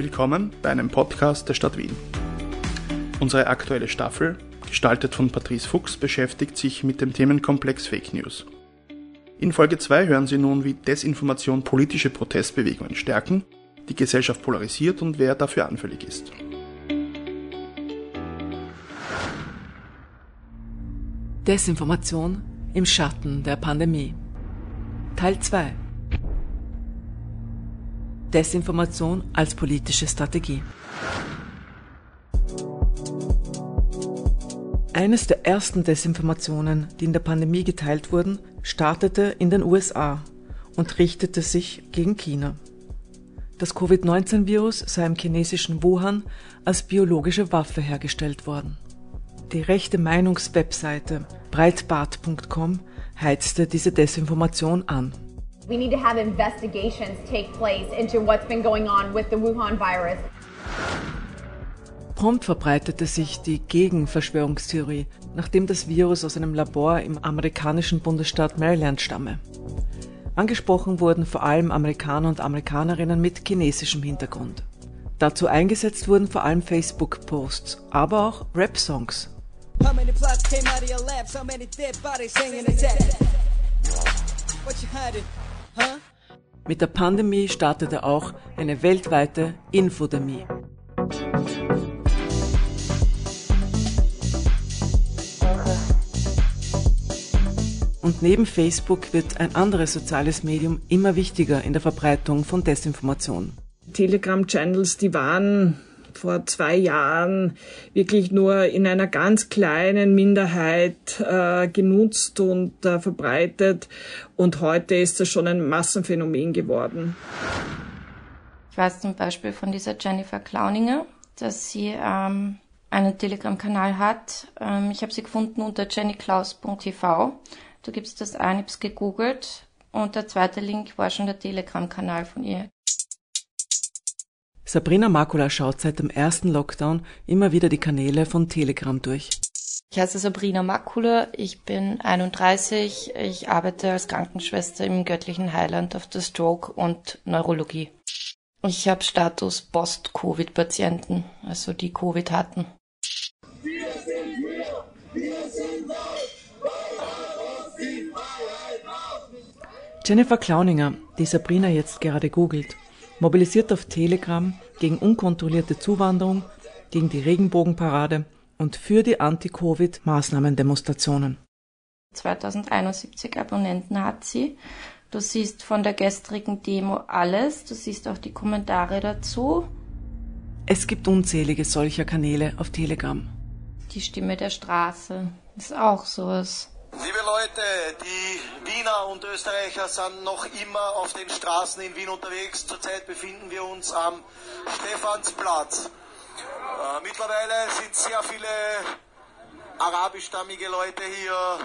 Willkommen bei einem Podcast der Stadt Wien. Unsere aktuelle Staffel, gestaltet von Patrice Fuchs, beschäftigt sich mit dem Themenkomplex Fake News. In Folge 2 hören Sie nun, wie Desinformation politische Protestbewegungen stärken, die Gesellschaft polarisiert und wer dafür anfällig ist. Desinformation im Schatten der Pandemie. Teil 2. Desinformation als politische Strategie. Eines der ersten Desinformationen, die in der Pandemie geteilt wurden, startete in den USA und richtete sich gegen China. Das Covid-19-Virus sei im chinesischen Wuhan als biologische Waffe hergestellt worden. Die rechte Meinungswebseite breitbart.com heizte diese Desinformation an. We need to have investigations take place into what's been going on with the Wuhan virus. Prompt verbreitete sich die Gegenverschwörungstheorie, nachdem das Virus aus einem Labor im amerikanischen Bundesstaat Maryland stamme. Angesprochen wurden vor allem Amerikaner und Amerikanerinnen mit chinesischem Hintergrund. Dazu eingesetzt wurden vor allem Facebook-Posts, aber auch Rap-Songs. How many plots came out of your labs? How many dead bodies hanging in that? What you hiding? Mit der Pandemie startete auch eine weltweite Infodemie. Und neben Facebook wird ein anderes soziales Medium immer wichtiger in der Verbreitung von Desinformation. Telegram-Channels, die waren vor zwei Jahren wirklich nur in einer ganz kleinen Minderheit äh, genutzt und äh, verbreitet. Und heute ist das schon ein Massenphänomen geworden. Ich weiß zum Beispiel von dieser Jennifer Clowninger, dass sie ähm, einen Telegram-Kanal hat. Ähm, ich habe sie gefunden unter jennyklaus.tv. Du gibst das ein, ich habe gegoogelt und der zweite Link war schon der Telegram-Kanal von ihr. Sabrina Makula schaut seit dem ersten Lockdown immer wieder die Kanäle von Telegram durch. Ich heiße Sabrina Makula, ich bin 31, ich arbeite als Krankenschwester im göttlichen Heiland auf der Stroke und Neurologie. Ich habe Status Post-Covid-Patienten, also die Covid hatten. Wir sind hier, wir sind Jennifer Clowninger, die Sabrina jetzt gerade googelt, mobilisiert auf Telegram gegen unkontrollierte Zuwanderung, gegen die Regenbogenparade und für die Anti-Covid-Maßnahmen-Demonstrationen. 2071 Abonnenten hat sie. Du siehst von der gestrigen Demo alles, du siehst auch die Kommentare dazu. Es gibt unzählige solcher Kanäle auf Telegram. Die Stimme der Straße ist auch sowas. Liebe Leute, die Wiener und Österreicher sind noch immer auf den Straßen in Wien unterwegs. Zurzeit befinden wir uns am Stephansplatz. Äh, mittlerweile sind sehr viele arabischstammige Leute hier.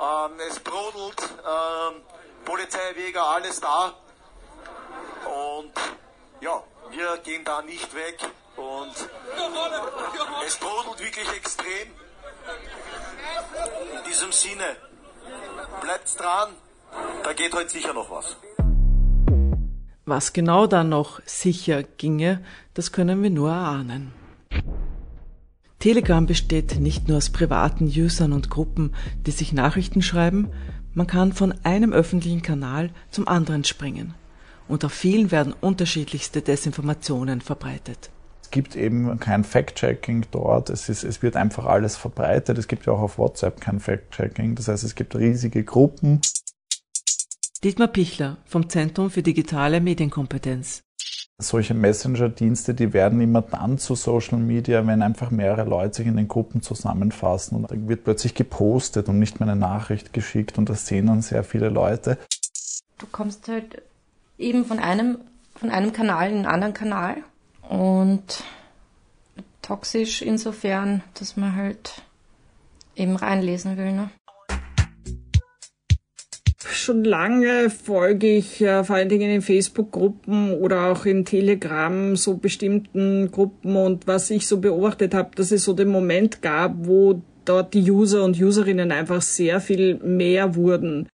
Ähm, es brodelt, ähm, Polizei, Weger, alles da. Und ja, wir gehen da nicht weg. Und es brodelt wirklich extrem. In diesem Sinne, bleibt's dran, da geht heute sicher noch was. Was genau da noch sicher ginge, das können wir nur erahnen. Telegram besteht nicht nur aus privaten Usern und Gruppen, die sich Nachrichten schreiben, man kann von einem öffentlichen Kanal zum anderen springen. Und auf vielen werden unterschiedlichste Desinformationen verbreitet. Es gibt eben kein Fact-Checking dort. Es, ist, es wird einfach alles verbreitet. Es gibt ja auch auf WhatsApp kein Fact-Checking. Das heißt, es gibt riesige Gruppen. Dietmar Pichler vom Zentrum für digitale Medienkompetenz. Solche Messenger-Dienste, die werden immer dann zu Social Media, wenn einfach mehrere Leute sich in den Gruppen zusammenfassen und dann wird plötzlich gepostet und nicht mehr eine Nachricht geschickt und das sehen dann sehr viele Leute. Du kommst halt eben von einem, von einem Kanal in einen anderen Kanal und toxisch insofern, dass man halt eben reinlesen will. Ne? Schon lange folge ich äh, vor allen Dingen in Facebook-Gruppen oder auch in Telegram so bestimmten Gruppen und was ich so beobachtet habe, dass es so den Moment gab, wo dort die User und Userinnen einfach sehr viel mehr wurden.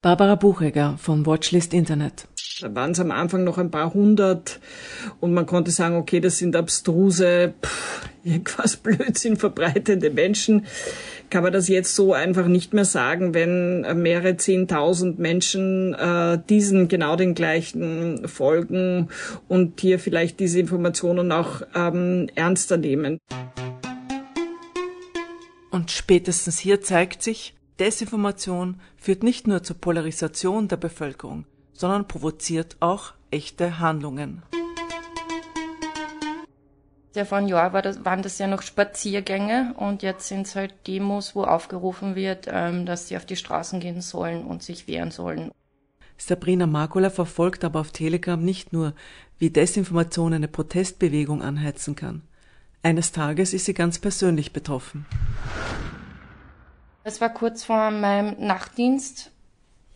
Barbara Buchegger von Watchlist Internet. Waren es am Anfang noch ein paar hundert und man konnte sagen, okay, das sind abstruse, pff, irgendwas Blödsinn verbreitende Menschen. Kann man das jetzt so einfach nicht mehr sagen, wenn mehrere zehntausend Menschen äh, diesen genau den gleichen folgen und hier vielleicht diese Informationen auch ähm, ernster nehmen. Und spätestens hier zeigt sich, Desinformation führt nicht nur zur Polarisation der Bevölkerung, sondern provoziert auch echte Handlungen. Ja, vor einem Jahr war das, waren das ja noch Spaziergänge und jetzt sind es halt Demos, wo aufgerufen wird, ähm, dass sie auf die Straßen gehen sollen und sich wehren sollen. Sabrina Makula verfolgt aber auf Telegram nicht nur, wie Desinformation eine Protestbewegung anheizen kann. Eines Tages ist sie ganz persönlich betroffen. Es war kurz vor meinem Nachtdienst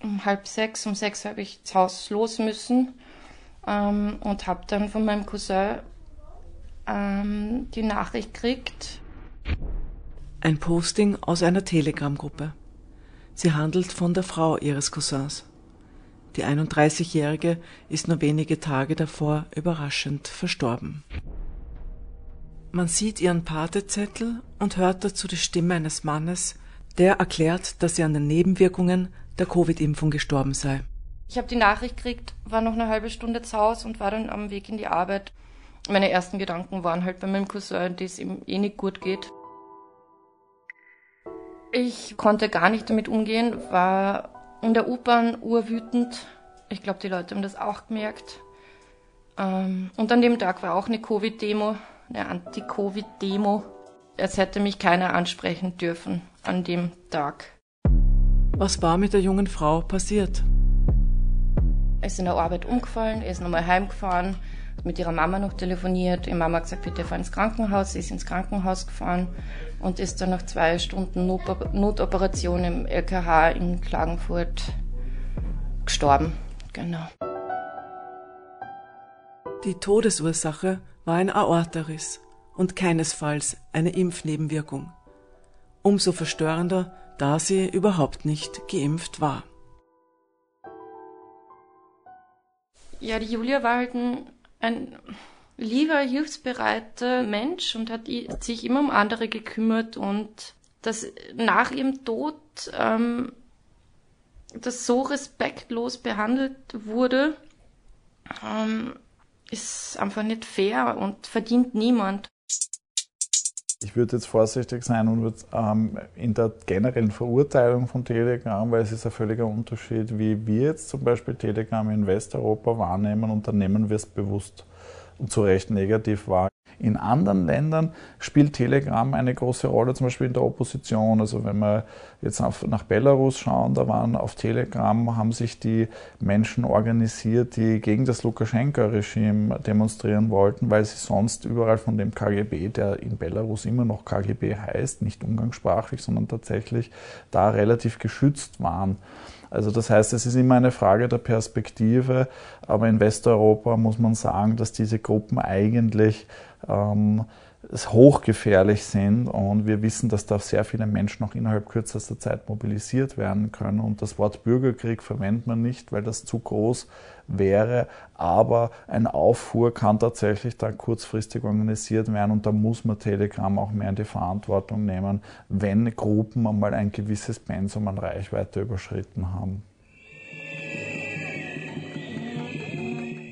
um halb sechs, um sechs habe ich ins Haus los müssen ähm, und habe dann von meinem Cousin ähm, die Nachricht gekriegt. Ein Posting aus einer Telegram-Gruppe. Sie handelt von der Frau ihres Cousins. Die 31-Jährige ist nur wenige Tage davor überraschend verstorben. Man sieht ihren Patezettel und hört dazu die Stimme eines Mannes, der erklärt, dass sie an den Nebenwirkungen der Covid-Impfung gestorben sei. Ich habe die Nachricht gekriegt, war noch eine halbe Stunde zu Hause und war dann am Weg in die Arbeit. Meine ersten Gedanken waren halt bei meinem Cousin, dass es ihm eh nicht gut geht. Ich konnte gar nicht damit umgehen, war in der U-Bahn urwütend. Ich glaube, die Leute haben das auch gemerkt. Ähm, und an dem Tag war auch eine Covid-Demo, eine Anti-Covid-Demo. Es hätte mich keiner ansprechen dürfen an dem Tag. Was war mit der jungen Frau passiert? Er ist in der Arbeit umgefallen, er ist nochmal heimgefahren, hat mit ihrer Mama noch telefoniert. Ihre Mama hat gesagt, bitte fahr ins Krankenhaus. Sie ist ins Krankenhaus gefahren und ist dann nach zwei Stunden Notoperation im LKH in Klagenfurt gestorben. Genau. Die Todesursache war ein Aortariss und keinesfalls eine Impfnebenwirkung. Umso verstörender, da sie überhaupt nicht geimpft war. Ja, die Julia war halt ein, ein lieber, hilfsbereiter Mensch und hat sich immer um andere gekümmert und dass nach ihrem Tod ähm, das so respektlos behandelt wurde, ähm, ist einfach nicht fair und verdient niemand. Ich würde jetzt vorsichtig sein und würde ähm, in der generellen Verurteilung von Telegram, weil es ist ein völliger Unterschied, wie wir jetzt zum Beispiel Telegram in Westeuropa wahrnehmen und dann nehmen wir es bewusst und zu Recht negativ wahr. In anderen Ländern spielt Telegram eine große Rolle, zum Beispiel in der Opposition. Also wenn wir jetzt auf, nach Belarus schauen, da waren auf Telegram, haben sich die Menschen organisiert, die gegen das Lukaschenka-Regime demonstrieren wollten, weil sie sonst überall von dem KGB, der in Belarus immer noch KGB heißt, nicht umgangssprachlich, sondern tatsächlich da relativ geschützt waren. Also das heißt, es ist immer eine Frage der Perspektive, aber in Westeuropa muss man sagen, dass diese Gruppen eigentlich ähm, hochgefährlich sind und wir wissen, dass da sehr viele Menschen noch innerhalb kürzester Zeit mobilisiert werden können. Und das Wort Bürgerkrieg verwendet man nicht, weil das zu groß wäre, aber ein Auffuhr kann tatsächlich dann kurzfristig organisiert werden und da muss man Telegram auch mehr in die Verantwortung nehmen, wenn Gruppen einmal ein gewisses Pensum an Reichweite überschritten haben.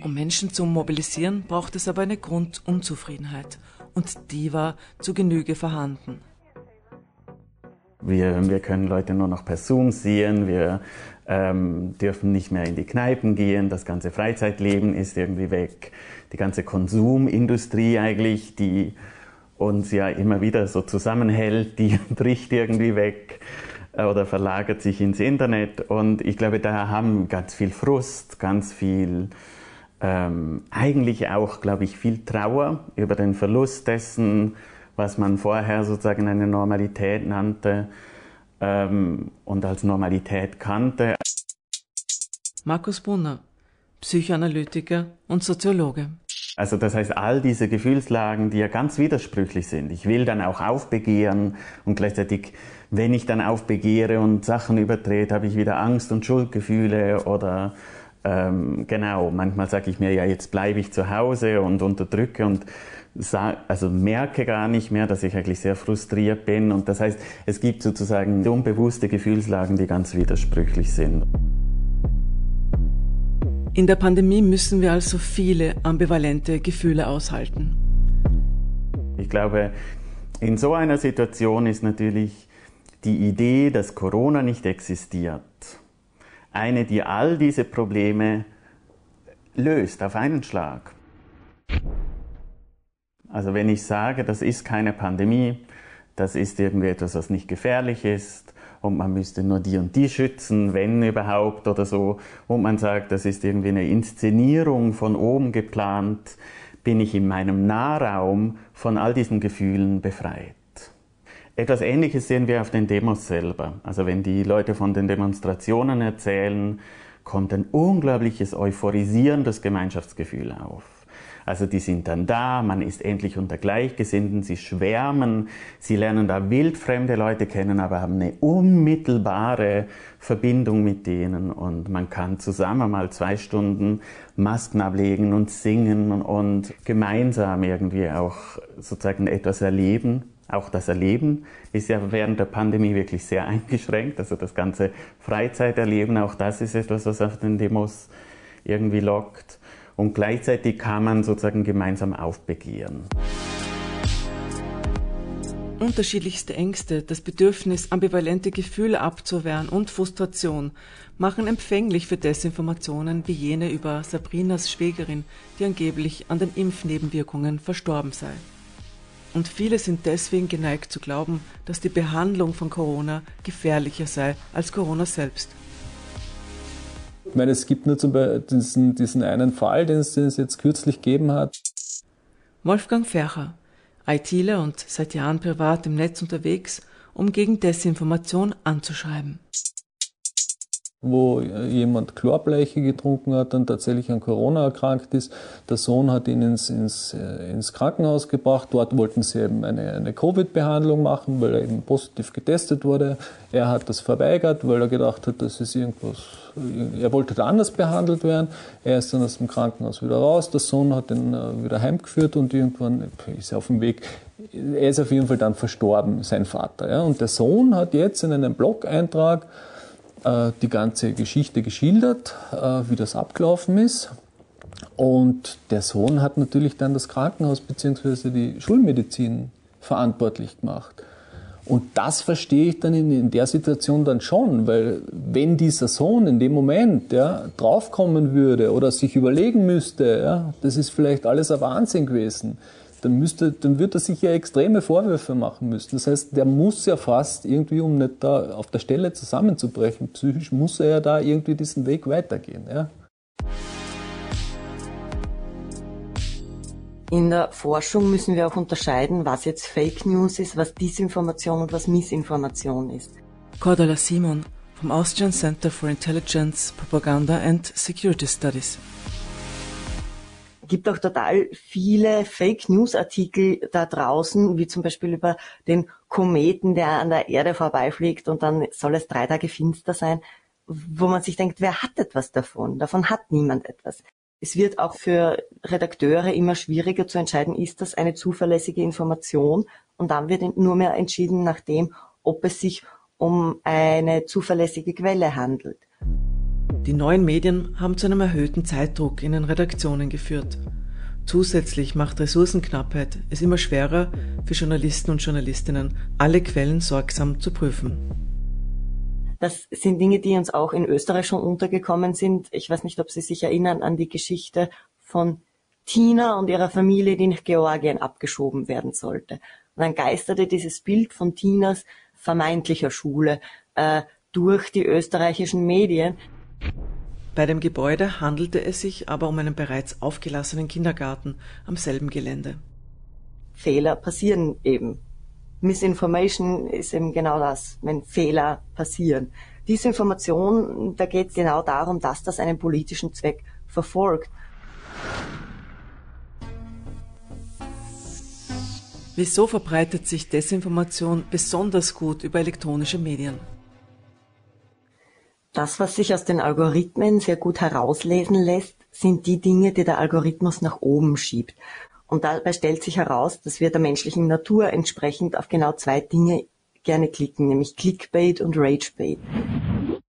Um Menschen zu mobilisieren, braucht es aber eine Grundunzufriedenheit. Und die war zu Genüge vorhanden. Wir, wir können Leute nur noch per Zoom sehen, wir ähm, dürfen nicht mehr in die Kneipen gehen, das ganze Freizeitleben ist irgendwie weg. Die ganze Konsumindustrie eigentlich, die uns ja immer wieder so zusammenhält, die bricht irgendwie weg äh, oder verlagert sich ins Internet. Und ich glaube, da haben ganz viel Frust, ganz viel ähm, eigentlich auch, glaube ich, viel Trauer über den Verlust dessen, was man vorher sozusagen eine Normalität nannte ähm, und als Normalität kannte. Markus Brunner, Psychoanalytiker und Soziologe. Also das heißt, all diese Gefühlslagen, die ja ganz widersprüchlich sind. Ich will dann auch aufbegehren und gleichzeitig, wenn ich dann aufbegehre und Sachen übertrete, habe ich wieder Angst und Schuldgefühle oder ähm, genau, manchmal sage ich mir, ja, jetzt bleibe ich zu Hause und unterdrücke und also merke gar nicht mehr, dass ich eigentlich sehr frustriert bin. Und das heißt, es gibt sozusagen unbewusste Gefühlslagen, die ganz widersprüchlich sind. In der Pandemie müssen wir also viele ambivalente Gefühle aushalten. Ich glaube, in so einer Situation ist natürlich die Idee, dass Corona nicht existiert, eine, die all diese Probleme löst auf einen Schlag. Also wenn ich sage, das ist keine Pandemie, das ist irgendwie etwas, was nicht gefährlich ist und man müsste nur die und die schützen, wenn überhaupt oder so, und man sagt, das ist irgendwie eine Inszenierung von oben geplant, bin ich in meinem Nahraum von all diesen Gefühlen befreit. Etwas Ähnliches sehen wir auf den Demos selber. Also wenn die Leute von den Demonstrationen erzählen, kommt ein unglaubliches euphorisierendes Gemeinschaftsgefühl auf. Also die sind dann da, man ist endlich unter Gleichgesinnten, sie schwärmen, sie lernen da wildfremde Leute kennen, aber haben eine unmittelbare Verbindung mit denen und man kann zusammen mal zwei Stunden Masken ablegen und singen und gemeinsam irgendwie auch sozusagen etwas erleben. Auch das Erleben ist ja während der Pandemie wirklich sehr eingeschränkt. Also das ganze Freizeiterleben, auch das ist etwas, was auf den Demos irgendwie lockt und gleichzeitig kann man sozusagen gemeinsam aufbegehren. Unterschiedlichste Ängste, das Bedürfnis, ambivalente Gefühle abzuwehren und Frustration machen empfänglich für Desinformationen wie jene über Sabrinas Schwägerin, die angeblich an den Impfnebenwirkungen verstorben sei. Und viele sind deswegen geneigt zu glauben, dass die Behandlung von Corona gefährlicher sei als Corona selbst. Ich meine, es gibt nur zum Beispiel diesen, diesen einen Fall, den es, den es jetzt kürzlich gegeben hat. Wolfgang Fercher, ITler und seit Jahren privat im Netz unterwegs, um gegen Desinformation anzuschreiben wo jemand Chlorbleiche getrunken hat, dann tatsächlich an Corona erkrankt ist. Der Sohn hat ihn ins, ins, äh, ins Krankenhaus gebracht. Dort wollten sie eben eine, eine Covid-Behandlung machen, weil er eben positiv getestet wurde. Er hat das verweigert, weil er gedacht hat, das ist irgendwas, er wollte da anders behandelt werden. Er ist dann aus dem Krankenhaus wieder raus. Der Sohn hat ihn äh, wieder heimgeführt und irgendwann ist er auf dem Weg er ist auf jeden Fall dann verstorben, sein Vater. Ja. Und der Sohn hat jetzt in einem Blog-Eintrag äh, die ganze Geschichte geschildert, äh, wie das abgelaufen ist. Und der Sohn hat natürlich dann das Krankenhaus bzw. die Schulmedizin verantwortlich gemacht. Und das verstehe ich dann in, in, der Situation dann schon, weil wenn dieser Sohn in dem Moment ja, draufkommen würde oder sich überlegen müsste, ja, das ist vielleicht alles ein Wahnsinn gewesen, dann, müsste, dann wird er sich ja extreme Vorwürfe machen müssen. Das heißt, der muss ja fast irgendwie, um nicht da auf der Stelle zusammenzubrechen, psychisch muss er ja da irgendwie diesen Weg weitergehen. Ja. In der Forschung müssen wir auch unterscheiden, was jetzt Fake News ist, was Disinformation und was Missinformation ist. Cordula Simon vom Austrian Center for Intelligence, Propaganda and Security Studies gibt auch total viele Fake News Artikel da draußen, wie zum Beispiel über den Kometen, der an der Erde vorbeifliegt und dann soll es drei Tage finster sein, wo man sich denkt, wer hat etwas davon? Davon hat niemand etwas. Es wird auch für Redakteure immer schwieriger zu entscheiden, ist das eine zuverlässige Information? Und dann wird nur mehr entschieden nach dem, ob es sich um eine zuverlässige Quelle handelt. Die neuen Medien haben zu einem erhöhten Zeitdruck in den Redaktionen geführt. Zusätzlich macht Ressourcenknappheit es immer schwerer für Journalisten und Journalistinnen, alle Quellen sorgsam zu prüfen. Das sind Dinge, die uns auch in Österreich schon untergekommen sind. Ich weiß nicht, ob Sie sich erinnern an die Geschichte von Tina und ihrer Familie, die nach Georgien abgeschoben werden sollte. Und dann geisterte dieses Bild von Tinas vermeintlicher Schule äh, durch die österreichischen Medien. Bei dem Gebäude handelte es sich aber um einen bereits aufgelassenen Kindergarten am selben Gelände. Fehler passieren eben. Misinformation ist eben genau das, wenn Fehler passieren. Diese Information, da geht es genau darum, dass das einen politischen Zweck verfolgt. Wieso verbreitet sich Desinformation besonders gut über elektronische Medien? Das, was sich aus den Algorithmen sehr gut herauslesen lässt, sind die Dinge, die der Algorithmus nach oben schiebt. Und dabei stellt sich heraus, dass wir der menschlichen Natur entsprechend auf genau zwei Dinge gerne klicken, nämlich Clickbait und Ragebait.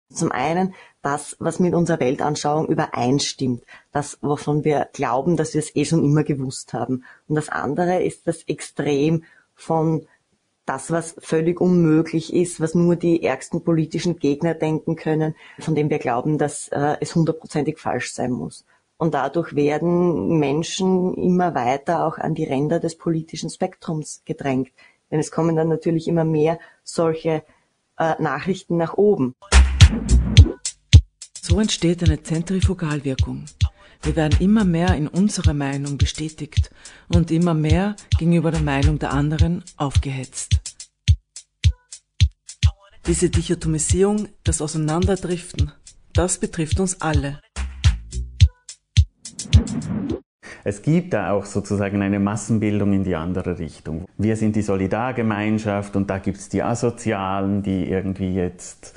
Zum einen das, was mit unserer Weltanschauung übereinstimmt, das, wovon wir glauben, dass wir es eh schon immer gewusst haben. Und das andere ist das Extrem von das, was völlig unmöglich ist, was nur die ärgsten politischen Gegner denken können, von dem wir glauben, dass äh, es hundertprozentig falsch sein muss. Und dadurch werden Menschen immer weiter auch an die Ränder des politischen Spektrums gedrängt. Denn es kommen dann natürlich immer mehr solche äh, Nachrichten nach oben. So entsteht eine Zentrifugalwirkung. Wir werden immer mehr in unserer Meinung bestätigt und immer mehr gegenüber der Meinung der anderen aufgehetzt. Diese Dichotomisierung, das Auseinanderdriften, das betrifft uns alle. Es gibt da auch sozusagen eine Massenbildung in die andere Richtung. Wir sind die Solidargemeinschaft und da gibt es die Asozialen, die irgendwie jetzt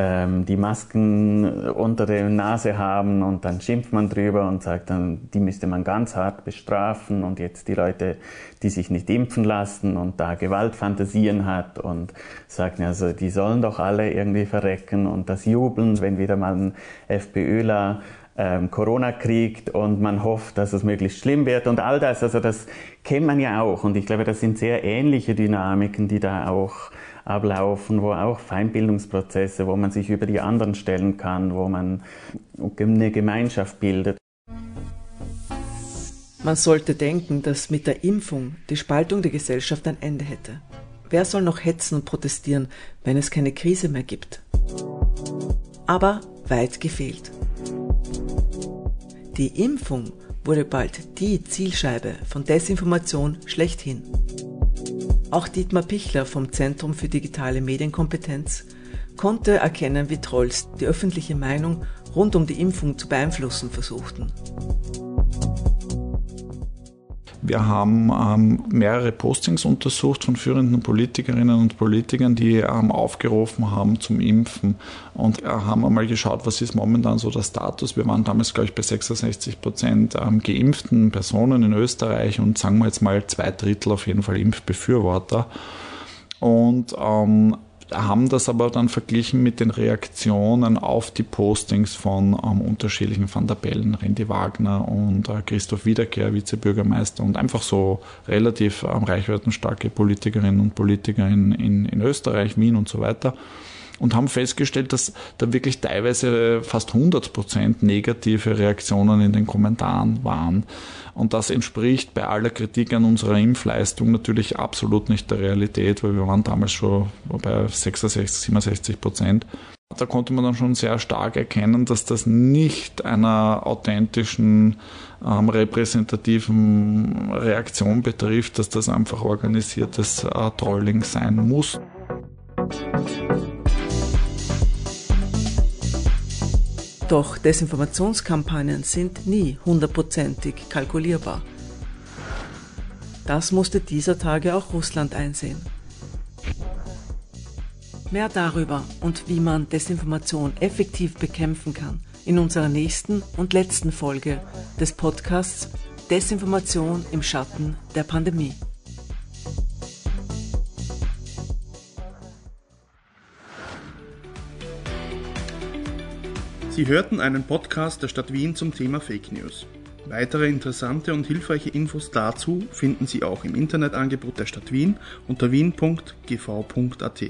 ähm, die Masken unter der Nase haben und dann schimpft man drüber und sagt dann, die müsste man ganz hart bestrafen und jetzt die Leute, die sich nicht impfen lassen und da Gewaltfantasien hat und sagen, also die sollen doch alle irgendwie verrecken und das Jubeln, wenn wieder mal ein FPÖler ähm, Corona kriegt und man hofft, dass es möglichst schlimm wird und all das, also das kennt man ja auch und ich glaube, das sind sehr ähnliche Dynamiken, die da auch ablaufen, wo auch Feinbildungsprozesse, wo man sich über die anderen stellen kann, wo man eine Gemeinschaft bildet. Man sollte denken, dass mit der Impfung die Spaltung der Gesellschaft ein Ende hätte. Wer soll noch hetzen und protestieren, wenn es keine Krise mehr gibt? Aber weit gefehlt. Die Impfung wurde bald die Zielscheibe von Desinformation schlechthin. Auch Dietmar Pichler vom Zentrum für digitale Medienkompetenz konnte erkennen, wie Trolls die öffentliche Meinung rund um die Impfung zu beeinflussen versuchten. Wir haben ähm, mehrere Postings untersucht von führenden Politikerinnen und Politikern, die ähm, aufgerufen haben zum Impfen und äh, haben einmal geschaut, was ist momentan so der Status. Wir waren damals, glaube ich, bei 66 Prozent ähm, geimpften Personen in Österreich und sagen wir jetzt mal zwei Drittel auf jeden Fall Impfbefürworter. Und ähm, haben das aber dann verglichen mit den Reaktionen auf die Postings von ähm, unterschiedlichen Van der Bellen, Randy Wagner und äh, Christoph Wiederkehr, Vizebürgermeister und einfach so relativ ähm, reichweitenstarke Politikerinnen und Politiker in, in, in Österreich, Wien und so weiter und haben festgestellt, dass da wirklich teilweise fast 100 Prozent negative Reaktionen in den Kommentaren waren. Und das entspricht bei aller Kritik an unserer Impfleistung natürlich absolut nicht der Realität, weil wir waren damals schon bei 66, 67 Prozent. Da konnte man dann schon sehr stark erkennen, dass das nicht einer authentischen, ähm, repräsentativen Reaktion betrifft, dass das einfach organisiertes äh, Trolling sein muss. Doch Desinformationskampagnen sind nie hundertprozentig kalkulierbar. Das musste dieser Tage auch Russland einsehen. Mehr darüber und wie man Desinformation effektiv bekämpfen kann in unserer nächsten und letzten Folge des Podcasts Desinformation im Schatten der Pandemie. Sie hörten einen Podcast der Stadt Wien zum Thema Fake News. Weitere interessante und hilfreiche Infos dazu finden Sie auch im Internetangebot der Stadt Wien unter wien.gv.at.